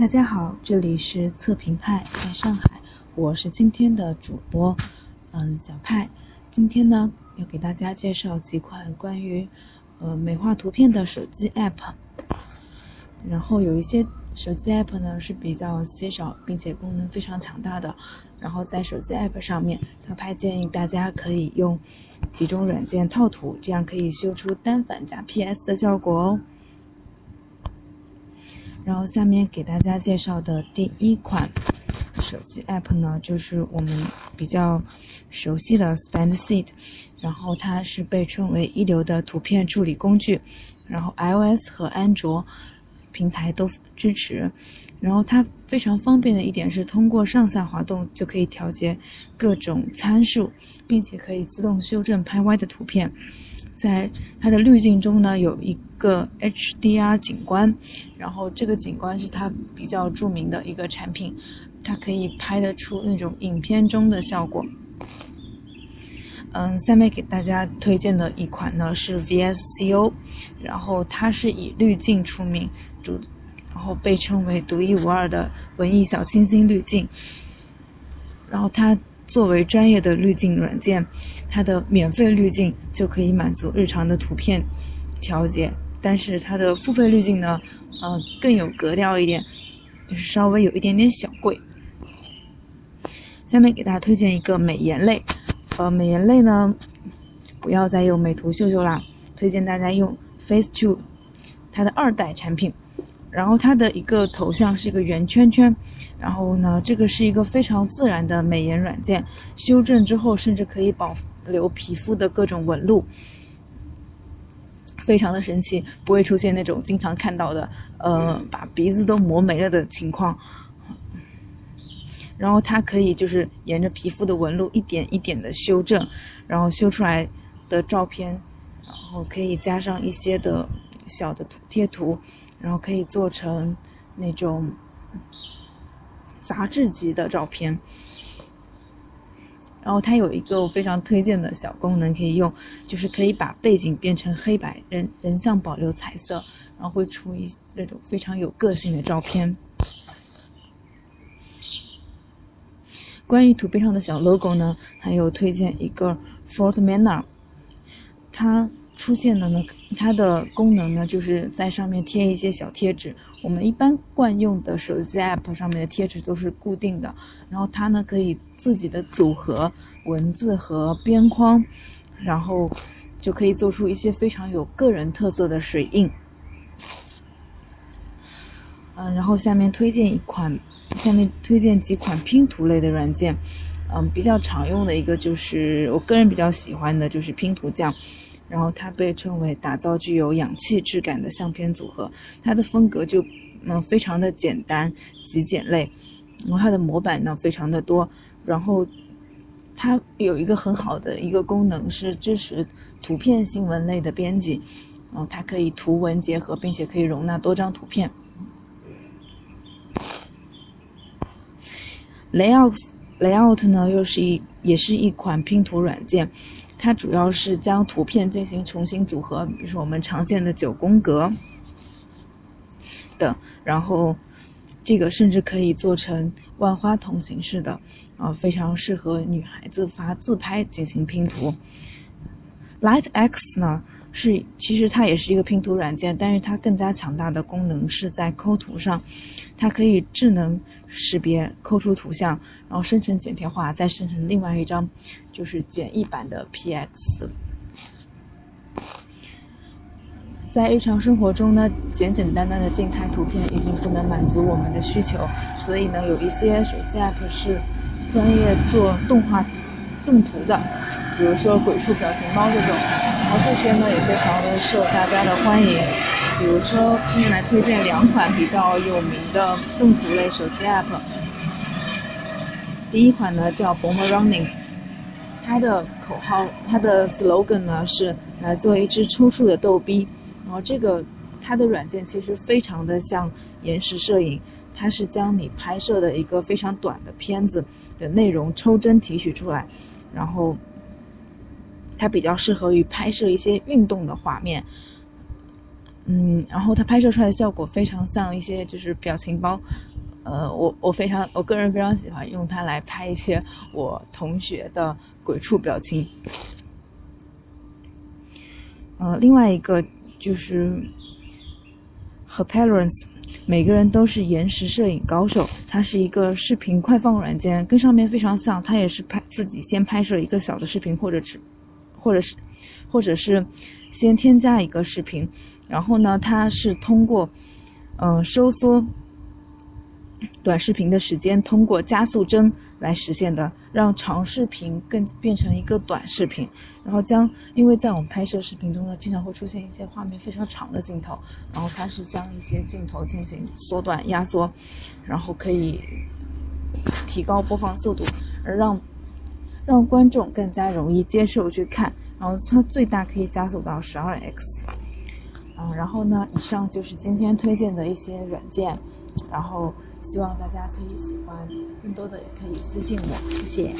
大家好，这里是测评派，在上海，我是今天的主播，嗯，小派。今天呢，要给大家介绍几款关于呃美化图片的手机 app。然后有一些手机 app 呢是比较稀少，并且功能非常强大的。然后在手机 app 上面，小派建议大家可以用几种软件套图，这样可以修出单反加 PS 的效果哦。然后下面给大家介绍的第一款手机 app 呢，就是我们比较熟悉的 SpendSeed，然后它是被称为一流的图片处理工具，然后 iOS 和安卓平台都支持，然后它非常方便的一点是通过上下滑动就可以调节各种参数，并且可以自动修正拍歪的图片。在它的滤镜中呢，有一个 HDR 景观，然后这个景观是它比较著名的一个产品，它可以拍得出那种影片中的效果。嗯，下面给大家推荐的一款呢是 VSCO，然后它是以滤镜出名，主，然后被称为独一无二的文艺小清新滤镜，然后它。作为专业的滤镜软件，它的免费滤镜就可以满足日常的图片调节，但是它的付费滤镜呢，呃，更有格调一点，就是稍微有一点点小贵。下面给大家推荐一个美颜类，呃，美颜类呢，不要再用美图秀秀啦，推荐大家用 FaceTwo，它的二代产品。然后它的一个头像是一个圆圈圈，然后呢，这个是一个非常自然的美颜软件，修正之后甚至可以保留皮肤的各种纹路，非常的神奇，不会出现那种经常看到的，呃，把鼻子都磨没了的情况。然后它可以就是沿着皮肤的纹路一点一点的修正，然后修出来的照片，然后可以加上一些的小的图贴图。然后可以做成那种杂志级的照片，然后它有一个我非常推荐的小功能可以用，就是可以把背景变成黑白，人人像保留彩色，然后会出一那种非常有个性的照片。关于图片上的小 logo 呢，还有推荐一个 Fort Manner，它。出现的呢，它的功能呢，就是在上面贴一些小贴纸。我们一般惯用的手机 app 上面的贴纸都是固定的，然后它呢可以自己的组合文字和边框，然后就可以做出一些非常有个人特色的水印。嗯，然后下面推荐一款，下面推荐几款拼图类的软件。嗯，比较常用的一个就是我个人比较喜欢的就是拼图匠。然后它被称为打造具有氧气质感的相片组合，它的风格就嗯非常的简单极简类，然后它的模板呢非常的多，然后它有一个很好的一个功能是支持图片新闻类的编辑，然后它可以图文结合，并且可以容纳多张图片。Layout Layout 呢又是一也是一款拼图软件。它主要是将图片进行重新组合，比如说我们常见的九宫格等，然后这个甚至可以做成万花筒形式的，啊，非常适合女孩子发自拍进行拼图。LightX 呢？是，其实它也是一个拼图软件，但是它更加强大的功能是在抠图上，它可以智能识别抠出图像，然后生成剪贴画，再生成另外一张就是简易版的 PX。在日常生活中呢，简简单单的静态图片已经不能满足我们的需求，所以呢，有一些手机 App 是专业做动画动图的，比如说鬼畜表情包这种。然后这些呢也非常的受大家的欢迎，比如说今天来推荐两款比较有名的动图类手机 app。第一款呢叫 Boomerang，它的口号，它的 slogan 呢是来做一只抽搐的逗逼。然后这个它的软件其实非常的像延时摄影，它是将你拍摄的一个非常短的片子的内容抽帧提取出来，然后。它比较适合于拍摄一些运动的画面，嗯，然后它拍摄出来的效果非常像一些就是表情包，呃，我我非常我个人非常喜欢用它来拍一些我同学的鬼畜表情。呃，另外一个就是 h e p a r e n c e 每个人都是延时摄影高手。它是一个视频快放软件，跟上面非常像。它也是拍自己先拍摄一个小的视频，或者是，或者是，或者是先添加一个视频，然后呢，它是通过，嗯，收缩短视频的时间，通过加速帧。来实现的，让长视频更变成一个短视频，然后将，因为在我们拍摄视频中呢，经常会出现一些画面非常长的镜头，然后它是将一些镜头进行缩短压缩，然后可以提高播放速度，而让让观众更加容易接受去看，然后它最大可以加速到十二 x，嗯，然后呢，以上就是今天推荐的一些软件，然后。希望大家可以喜欢，更多的也可以私信我，谢谢。